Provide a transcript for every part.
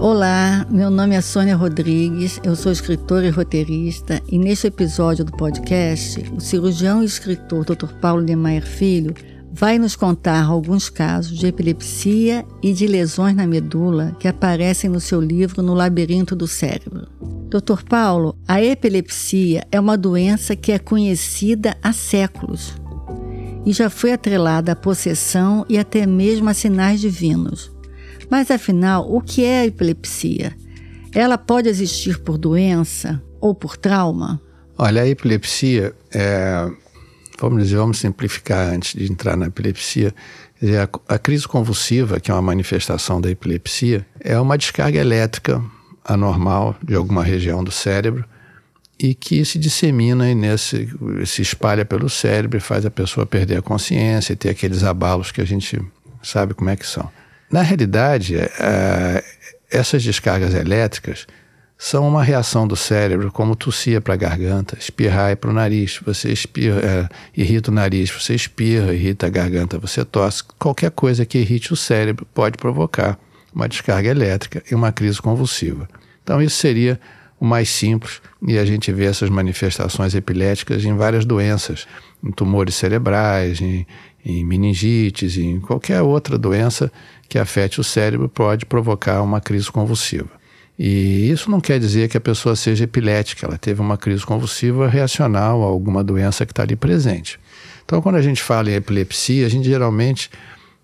Olá, meu nome é Sônia Rodrigues, eu sou escritora e roteirista e neste episódio do podcast, o cirurgião e escritor Dr. Paulo Niemeyer Filho vai nos contar alguns casos de epilepsia e de lesões na medula que aparecem no seu livro No Labirinto do Cérebro. Dr. Paulo, a epilepsia é uma doença que é conhecida há séculos e já foi atrelada à possessão e até mesmo a sinais divinos. Mas afinal, o que é a epilepsia? Ela pode existir por doença ou por trauma? Olha, a epilepsia é, vamos dizer, vamos simplificar antes de entrar na epilepsia. A, a crise convulsiva, que é uma manifestação da epilepsia, é uma descarga elétrica anormal de alguma região do cérebro e que se dissemina e nesse, se espalha pelo cérebro e faz a pessoa perder a consciência e ter aqueles abalos que a gente sabe como é que são. Na realidade, é, essas descargas elétricas são uma reação do cérebro, como tossir para a garganta, espirrar para o nariz. Você espirra, é, irrita o nariz, você espirra, irrita a garganta, você tosse. Qualquer coisa que irrite o cérebro pode provocar uma descarga elétrica e uma crise convulsiva. Então, isso seria o mais simples, e a gente vê essas manifestações epiléticas em várias doenças, em tumores cerebrais, em, em meningites, em qualquer outra doença que afete o cérebro pode provocar uma crise convulsiva. E isso não quer dizer que a pessoa seja epilética, ela teve uma crise convulsiva reacional a alguma doença que está ali presente. Então, quando a gente fala em epilepsia, a gente geralmente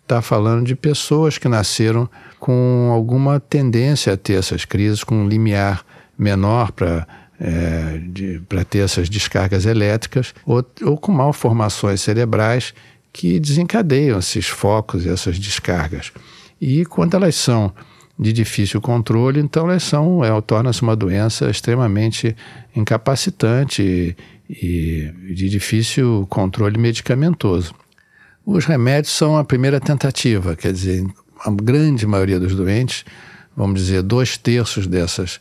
está falando de pessoas que nasceram com alguma tendência a ter essas crises, com um limiar menor para é, para ter essas descargas elétricas, ou, ou com malformações cerebrais que desencadeiam esses focos e essas descargas. E quando elas são de difícil controle, então elas são, é, torna-se uma doença extremamente incapacitante e, e de difícil controle medicamentoso. Os remédios são a primeira tentativa, quer dizer, a grande maioria dos doentes, vamos dizer, dois terços dessas,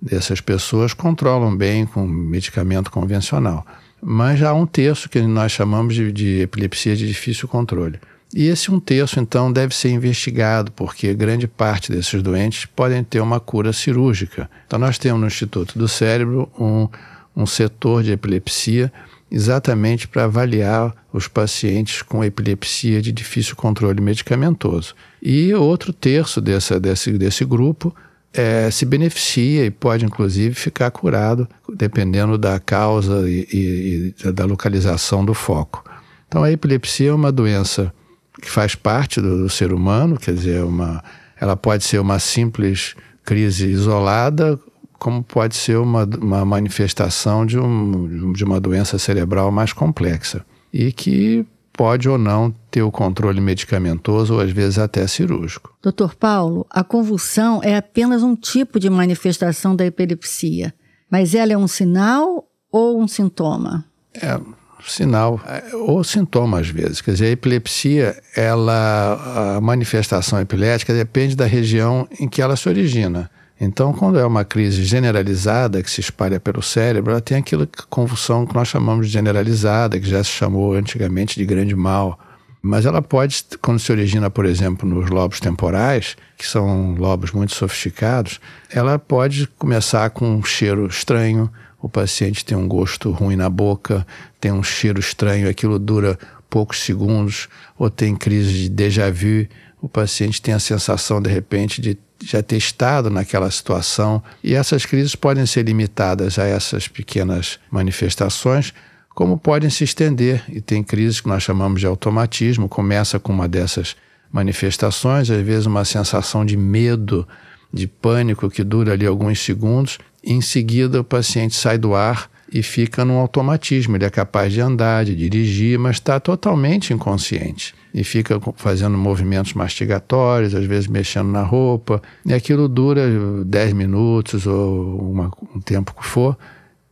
dessas pessoas controlam bem com medicamento convencional. Mas há um terço que nós chamamos de, de epilepsia de difícil controle. E esse um terço, então, deve ser investigado, porque grande parte desses doentes podem ter uma cura cirúrgica. Então, nós temos no Instituto do Cérebro um, um setor de epilepsia exatamente para avaliar os pacientes com epilepsia de difícil controle medicamentoso. E outro terço dessa, desse, desse grupo é, se beneficia e pode, inclusive, ficar curado, dependendo da causa e, e da localização do foco. Então, a epilepsia é uma doença que faz parte do, do ser humano, quer dizer, uma, ela pode ser uma simples crise isolada, como pode ser uma, uma manifestação de, um, de uma doença cerebral mais complexa e que pode ou não ter o controle medicamentoso ou às vezes até cirúrgico. Doutor Paulo, a convulsão é apenas um tipo de manifestação da epilepsia, mas ela é um sinal ou um sintoma? É, sinal é, ou sintoma às vezes. Quer dizer, a epilepsia, ela, a manifestação epilética depende da região em que ela se origina. Então, quando é uma crise generalizada que se espalha pelo cérebro, ela tem aquela convulsão que nós chamamos de generalizada, que já se chamou antigamente de grande mal. Mas ela pode, quando se origina, por exemplo, nos lobos temporais, que são lobos muito sofisticados, ela pode começar com um cheiro estranho, o paciente tem um gosto ruim na boca, tem um cheiro estranho, aquilo dura poucos segundos, ou tem crise de déjà vu, o paciente tem a sensação, de repente, de já ter estado naquela situação. E essas crises podem ser limitadas a essas pequenas manifestações, como podem se estender. E tem crises que nós chamamos de automatismo, começa com uma dessas manifestações, às vezes uma sensação de medo, de pânico que dura ali alguns segundos, em seguida, o paciente sai do ar e fica num automatismo. Ele é capaz de andar, de dirigir, mas está totalmente inconsciente. E fica fazendo movimentos mastigatórios, às vezes mexendo na roupa. E aquilo dura 10 minutos ou uma, um tempo que for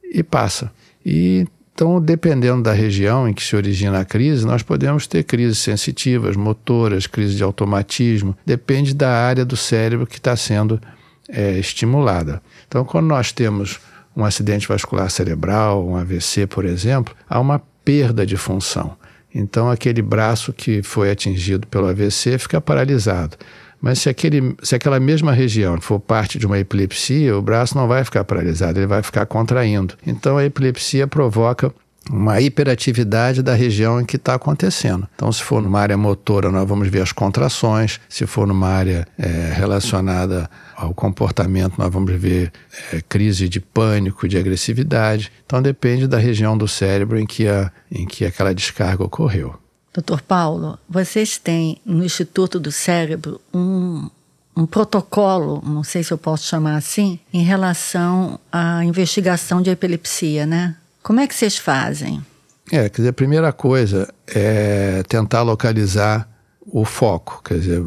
e passa. E então, dependendo da região em que se origina a crise, nós podemos ter crises sensitivas, motoras, crises de automatismo. Depende da área do cérebro que está sendo é, estimulada. Então, quando nós temos um acidente vascular cerebral, um AVC, por exemplo, há uma perda de função. Então, aquele braço que foi atingido pelo AVC fica paralisado. Mas se, aquele, se aquela mesma região for parte de uma epilepsia, o braço não vai ficar paralisado, ele vai ficar contraindo. Então, a epilepsia provoca uma hiperatividade da região em que está acontecendo. Então, se for numa área motora, nós vamos ver as contrações. Se for numa área é, relacionada ao comportamento, nós vamos ver é, crise de pânico, de agressividade. Então, depende da região do cérebro em que, a, em que aquela descarga ocorreu. Doutor Paulo, vocês têm no Instituto do Cérebro um, um protocolo, não sei se eu posso chamar assim, em relação à investigação de epilepsia, né? Como é que vocês fazem? É, quer dizer, a primeira coisa é tentar localizar o foco, quer dizer,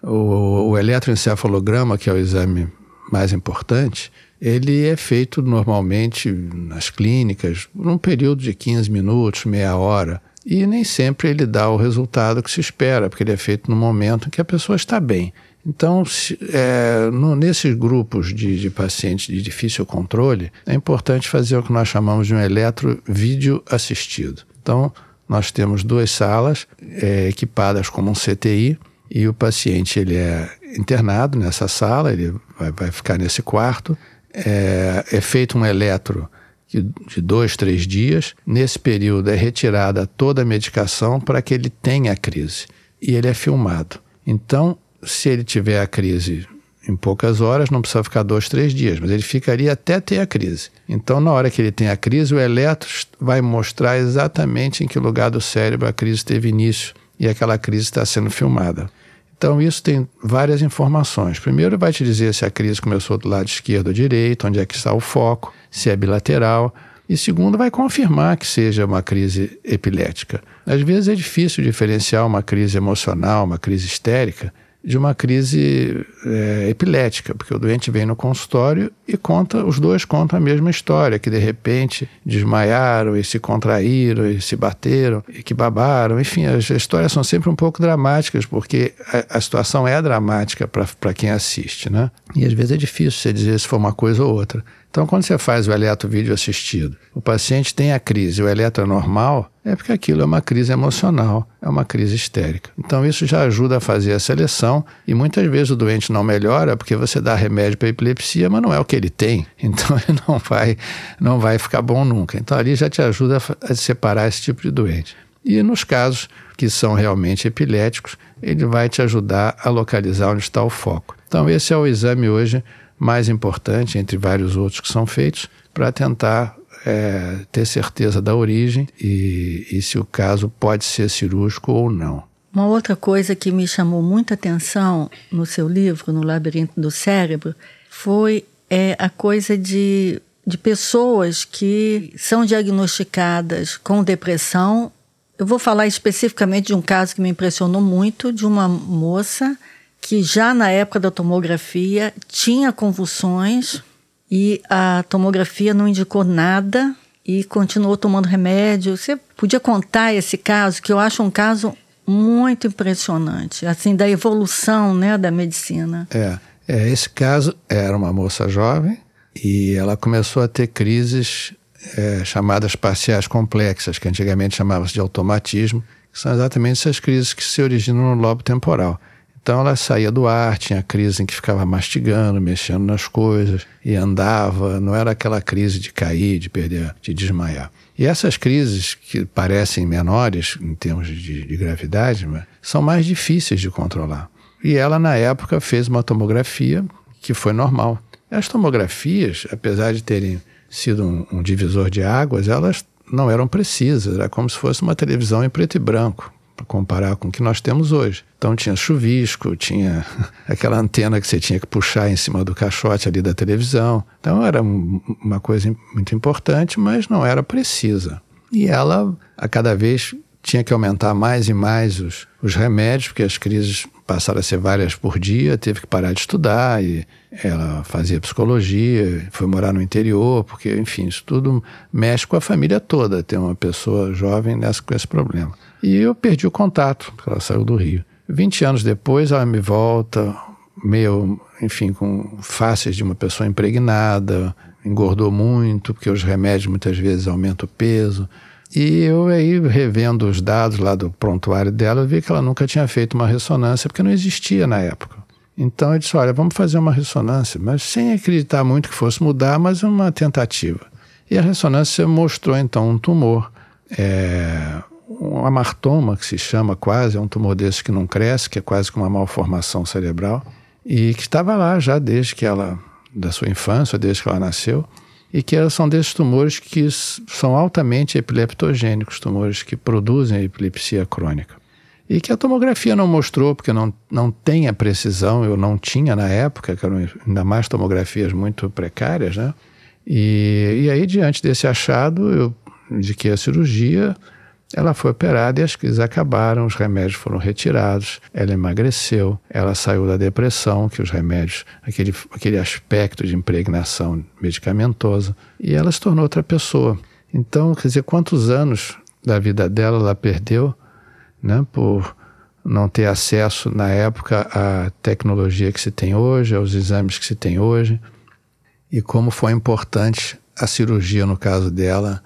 o, o eletroencefalograma, que é o exame mais importante, ele é feito normalmente nas clínicas num período de 15 minutos, meia hora, e nem sempre ele dá o resultado que se espera, porque ele é feito no momento em que a pessoa está bem. Então, se, é, no, nesses grupos de, de, pacientes de difícil controle, é importante fazer o que nós chamamos de um eletrovídeo assistido. Então, nós temos duas salas é, equipadas como um CTI e o paciente ele é internado nessa sala, ele vai, vai ficar nesse quarto. É, é feito um eletro de dois, três dias. Nesse período é retirada toda a medicação para que ele tenha a crise e ele é filmado. Então, se ele tiver a crise em poucas horas, não precisa ficar dois, três dias, mas ele ficaria até ter a crise. Então, na hora que ele tem a crise, o eletro vai mostrar exatamente em que lugar do cérebro a crise teve início e aquela crise está sendo filmada. Então, isso tem várias informações. Primeiro, vai te dizer se a crise começou do lado esquerdo ou direito, onde é que está o foco, se é bilateral. E segundo, vai confirmar que seja uma crise epilética. Às vezes é difícil diferenciar uma crise emocional, uma crise histérica, de uma crise é, epilética, porque o doente vem no consultório e conta, os dois contam a mesma história, que de repente desmaiaram e se contraíram e se bateram e que babaram. Enfim, as histórias são sempre um pouco dramáticas, porque a, a situação é dramática para quem assiste, né? E às vezes é difícil você dizer se foi uma coisa ou outra. Então, quando você faz o eletrovídeo assistido, o paciente tem a crise, o eletro é normal, é porque aquilo é uma crise emocional, é uma crise histérica. Então, isso já ajuda a fazer a seleção e muitas vezes o doente não melhora porque você dá remédio para epilepsia, mas não é o que ele tem. Então, ele não vai, não vai ficar bom nunca. Então, ali já te ajuda a separar esse tipo de doente. E nos casos que são realmente epiléticos, ele vai te ajudar a localizar onde está o foco. Então, esse é o exame hoje mais importante, entre vários outros que são feitos, para tentar é, ter certeza da origem e, e se o caso pode ser cirúrgico ou não. Uma outra coisa que me chamou muita atenção no seu livro, No Labirinto do Cérebro, foi é, a coisa de, de pessoas que são diagnosticadas com depressão. Eu vou falar especificamente de um caso que me impressionou muito, de uma moça que já na época da tomografia tinha convulsões e a tomografia não indicou nada e continuou tomando remédio. Você podia contar esse caso, que eu acho um caso muito impressionante, assim, da evolução né, da medicina. É, é, esse caso era uma moça jovem e ela começou a ter crises é, chamadas parciais complexas, que antigamente chamavam-se de automatismo, que são exatamente essas crises que se originam no lobo temporal. Então ela saía do ar, tinha crise em que ficava mastigando, mexendo nas coisas e andava, não era aquela crise de cair, de perder, de desmaiar. E essas crises, que parecem menores em termos de, de gravidade, são mais difíceis de controlar. E ela, na época, fez uma tomografia que foi normal. As tomografias, apesar de terem sido um, um divisor de águas, elas não eram precisas, era como se fosse uma televisão em preto e branco para comparar com o que nós temos hoje. Então tinha chuvisco, tinha aquela antena que você tinha que puxar em cima do caixote ali da televisão. Então era uma coisa muito importante, mas não era precisa. E ela, a cada vez, tinha que aumentar mais e mais os, os remédios, porque as crises passaram a ser várias por dia, teve que parar de estudar e ela fazia psicologia, foi morar no interior, porque, enfim, isso tudo mexe com a família toda, ter uma pessoa jovem nessa, com esse problema. E eu perdi o contato, porque ela saiu do Rio. 20 anos depois, ela me volta, meio, enfim, com faces de uma pessoa impregnada, engordou muito, porque os remédios muitas vezes aumentam o peso. E eu aí, revendo os dados lá do prontuário dela, eu vi que ela nunca tinha feito uma ressonância, porque não existia na época. Então eu disse: olha, vamos fazer uma ressonância, mas sem acreditar muito que fosse mudar, mas uma tentativa. E a ressonância mostrou então um tumor, é, um amartoma, que se chama quase, é um tumor desse que não cresce, que é quase como uma malformação cerebral, e que estava lá já desde que ela, da sua infância, desde que ela nasceu e que são desses tumores que são altamente epileptogênicos, tumores que produzem epilepsia crônica. E que a tomografia não mostrou, porque não, não tem a precisão, eu não tinha na época, que eram ainda mais tomografias muito precárias, né? E, e aí, diante desse achado, eu indiquei a cirurgia, ela foi operada e as crises acabaram, os remédios foram retirados, ela emagreceu, ela saiu da depressão, que os remédios, aquele, aquele aspecto de impregnação medicamentosa, e ela se tornou outra pessoa. Então, quer dizer, quantos anos da vida dela ela perdeu, né, por não ter acesso na época à tecnologia que se tem hoje, aos exames que se tem hoje, e como foi importante a cirurgia, no caso dela,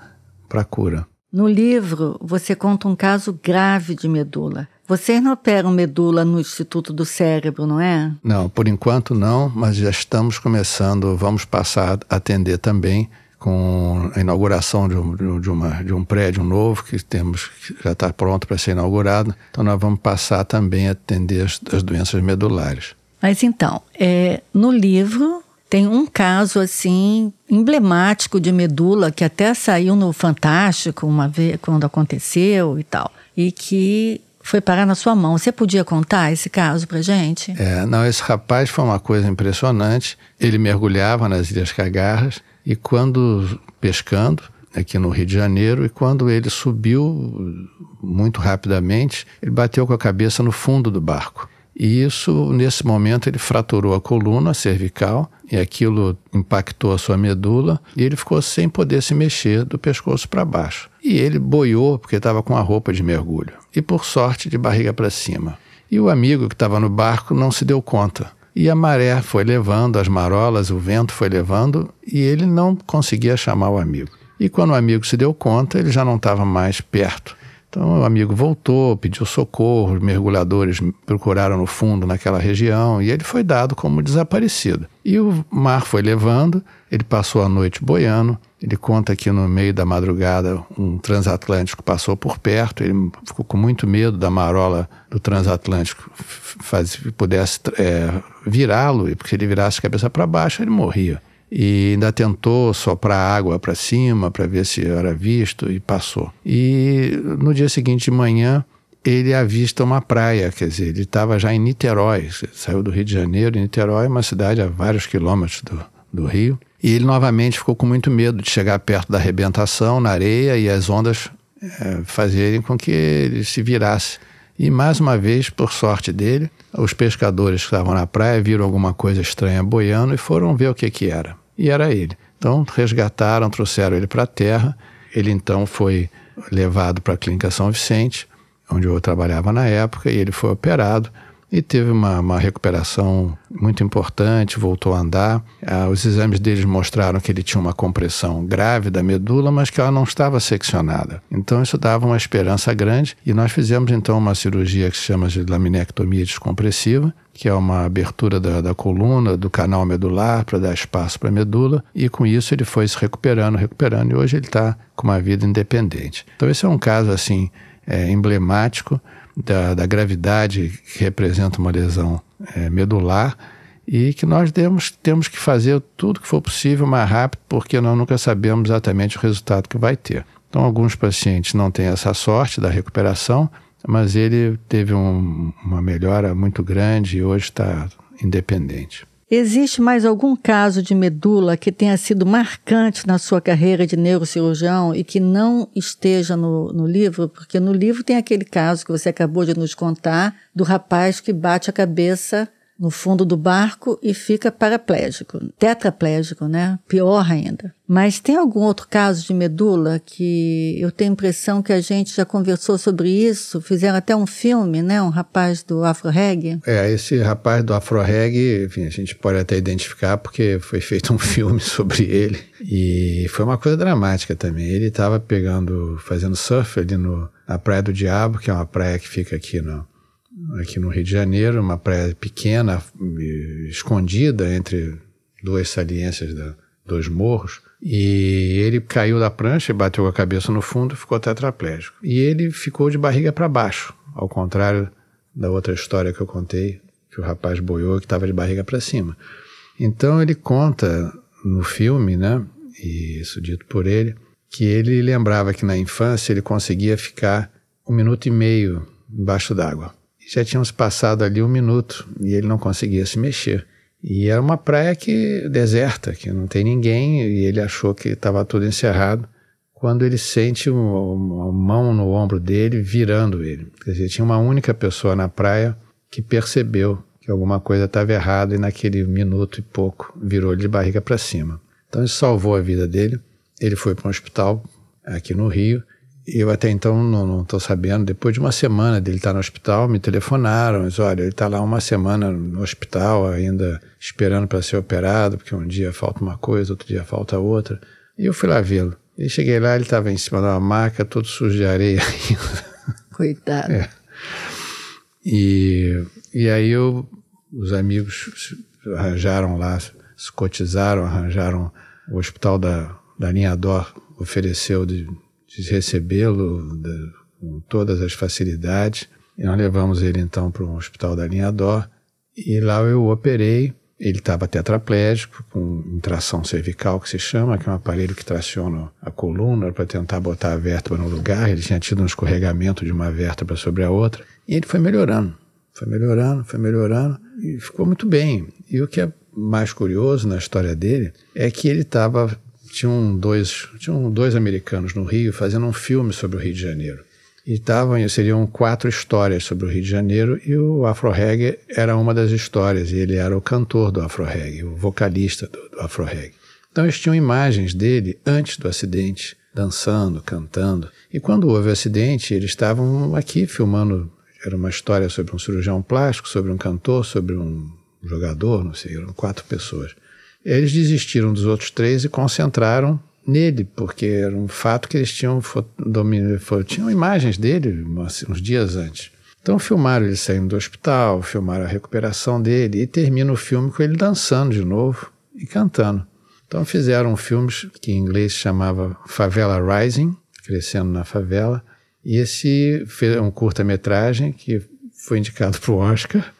para a cura. No livro, você conta um caso grave de medula. Vocês não operam medula no Instituto do Cérebro, não é? Não, por enquanto não, mas já estamos começando, vamos passar a atender também com a inauguração de um, de uma, de um prédio novo que temos que já está pronto para ser inaugurado. Então nós vamos passar também a atender as, as doenças medulares. Mas então, é, no livro tem um caso assim emblemático de medula que até saiu no Fantástico uma vez quando aconteceu e tal, e que foi parar na sua mão. Você podia contar esse caso para gente? É, não, esse rapaz foi uma coisa impressionante. Ele mergulhava nas Ilhas Cagarras e quando pescando aqui no Rio de Janeiro e quando ele subiu muito rapidamente, ele bateu com a cabeça no fundo do barco. E isso, nesse momento, ele fraturou a coluna cervical e aquilo impactou a sua medula e ele ficou sem poder se mexer do pescoço para baixo. E ele boiou porque estava com a roupa de mergulho e, por sorte, de barriga para cima. E o amigo que estava no barco não se deu conta. E a maré foi levando, as marolas, o vento foi levando e ele não conseguia chamar o amigo. E quando o amigo se deu conta, ele já não estava mais perto. Então o amigo voltou, pediu socorro, os mergulhadores procuraram no fundo naquela região e ele foi dado como desaparecido. E o mar foi levando, ele passou a noite boiando. Ele conta que no meio da madrugada um transatlântico passou por perto, ele ficou com muito medo da marola do transatlântico faz, pudesse é, virá-lo, porque se ele virasse cabeça para baixo ele morria e ainda tentou soprar água para cima para ver se era visto e passou. E no dia seguinte de manhã ele avista uma praia, quer dizer, ele estava já em Niterói, saiu do Rio de Janeiro, Niterói é uma cidade a vários quilômetros do, do Rio, e ele novamente ficou com muito medo de chegar perto da arrebentação na areia e as ondas é, fazerem com que ele se virasse. E mais uma vez, por sorte dele, os pescadores que estavam na praia viram alguma coisa estranha boiando e foram ver o que, que era e era ele. Então resgataram, trouxeram ele para a terra. Ele então foi levado para a Clínica São Vicente, onde eu trabalhava na época, e ele foi operado e teve uma, uma recuperação muito importante, voltou a andar. Ah, os exames deles mostraram que ele tinha uma compressão grave da medula, mas que ela não estava seccionada. Então isso dava uma esperança grande e nós fizemos então uma cirurgia que se chama de laminectomia descompressiva, que é uma abertura da, da coluna, do canal medular, para dar espaço para a medula, e com isso ele foi se recuperando, recuperando, e hoje ele está com uma vida independente. Então, esse é um caso assim é, emblemático da, da gravidade que representa uma lesão é, medular e que nós temos, temos que fazer tudo que for possível mais rápido, porque nós nunca sabemos exatamente o resultado que vai ter. Então, alguns pacientes não têm essa sorte da recuperação, mas ele teve um, uma melhora muito grande e hoje está independente. Existe mais algum caso de medula que tenha sido marcante na sua carreira de neurocirurgião e que não esteja no, no, livro? Porque no livro tem aquele caso que você acabou de nos contar do rapaz que bate a cabeça no fundo do barco e fica paraplégico, tetraplégico, né? Pior ainda. Mas tem algum outro caso de medula que eu tenho a impressão que a gente já conversou sobre isso? Fizeram até um filme, né? Um rapaz do Afro Reggae. É, esse rapaz do Afro Reggae, enfim, a gente pode até identificar porque foi feito um filme sobre ele. E foi uma coisa dramática também. Ele estava pegando, fazendo surf ali no, na Praia do Diabo, que é uma praia que fica aqui no, aqui no Rio de Janeiro, uma praia pequena, escondida entre duas saliências da, dos morros. E ele caiu da prancha bateu a cabeça no fundo e ficou tetraplégico. E ele ficou de barriga para baixo, ao contrário da outra história que eu contei, que o rapaz boiou que estava de barriga para cima. Então ele conta no filme, né, e isso dito por ele, que ele lembrava que na infância ele conseguia ficar um minuto e meio embaixo d'água. Já tínhamos passado ali um minuto e ele não conseguia se mexer. E era uma praia que deserta, que não tem ninguém, e ele achou que estava tudo encerrado, quando ele sente uma, uma mão no ombro dele virando ele. Quer dizer, tinha uma única pessoa na praia que percebeu que alguma coisa estava errada e naquele minuto e pouco virou ele de barriga para cima. Então isso salvou a vida dele. Ele foi para um hospital aqui no Rio eu até então não estou sabendo. Depois de uma semana dele estar no hospital, me telefonaram. Olha, ele está lá uma semana no hospital, ainda esperando para ser operado, porque um dia falta uma coisa, outro dia falta outra. E eu fui lá vê-lo. E cheguei lá, ele estava em cima de uma maca, todo sujo de areia ainda. Coitado. É. E, e aí eu, os amigos arranjaram lá, se cotizaram, arranjaram o hospital da, da linha Dó, ofereceu de de recebê-lo com todas as facilidades. E nós levamos ele então para um hospital da linha Dó e lá eu operei. Ele estava tetraplégico, com tração cervical, que se chama, que é um aparelho que traciona a coluna para tentar botar a vértebra no lugar. Ele tinha tido um escorregamento de uma vértebra sobre a outra. E ele foi melhorando, foi melhorando, foi melhorando e ficou muito bem. E o que é mais curioso na história dele é que ele estava tinham dois, tinham dois americanos no Rio fazendo um filme sobre o Rio de Janeiro. E estavam, seriam quatro histórias sobre o Rio de Janeiro e o Afro Reggae era uma das histórias. E ele era o cantor do Afro Reggae, o vocalista do, do Afro Reggae. Então eles tinham imagens dele antes do acidente, dançando, cantando. E quando houve o acidente, eles estavam aqui filmando. Era uma história sobre um cirurgião plástico, sobre um cantor, sobre um jogador, não sei, eram quatro pessoas. Eles desistiram dos outros três e concentraram nele, porque era um fato que eles tinham, tinham imagens dele uns dias antes. Então filmaram ele saindo do hospital, filmaram a recuperação dele e termina o filme com ele dançando de novo e cantando. Então fizeram um filme que em inglês chamava Favela Rising, Crescendo na Favela, e esse é um curta-metragem que foi indicado para o Oscar,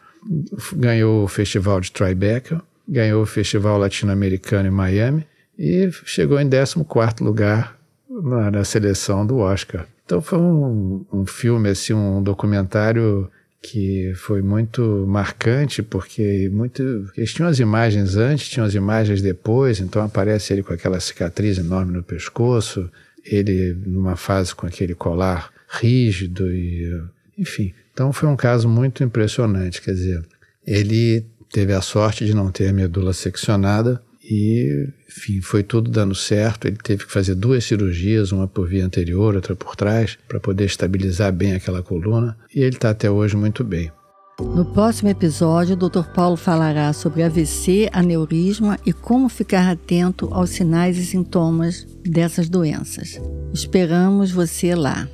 ganhou o Festival de Tribeca ganhou o Festival Latino-Americano em Miami e chegou em 14º lugar na, na, seleção do Oscar. Então foi um, um filme, assim, um documentário que foi muito marcante, porque muito, eles tinham as imagens antes, tinham as imagens depois, então aparece ele com aquela cicatriz enorme no pescoço, ele numa fase com aquele colar rígido e enfim. Então foi um caso muito impressionante, quer dizer, ele teve a sorte de não ter a medula seccionada e, enfim, foi tudo dando certo. Ele teve que fazer duas cirurgias, uma por via anterior, outra por trás, para poder estabilizar bem aquela coluna. E ele está até hoje muito bem. No próximo episódio, o Dr. Paulo falará sobre AVC, aneurisma e como ficar atento aos sinais e sintomas dessas doenças. Esperamos você lá.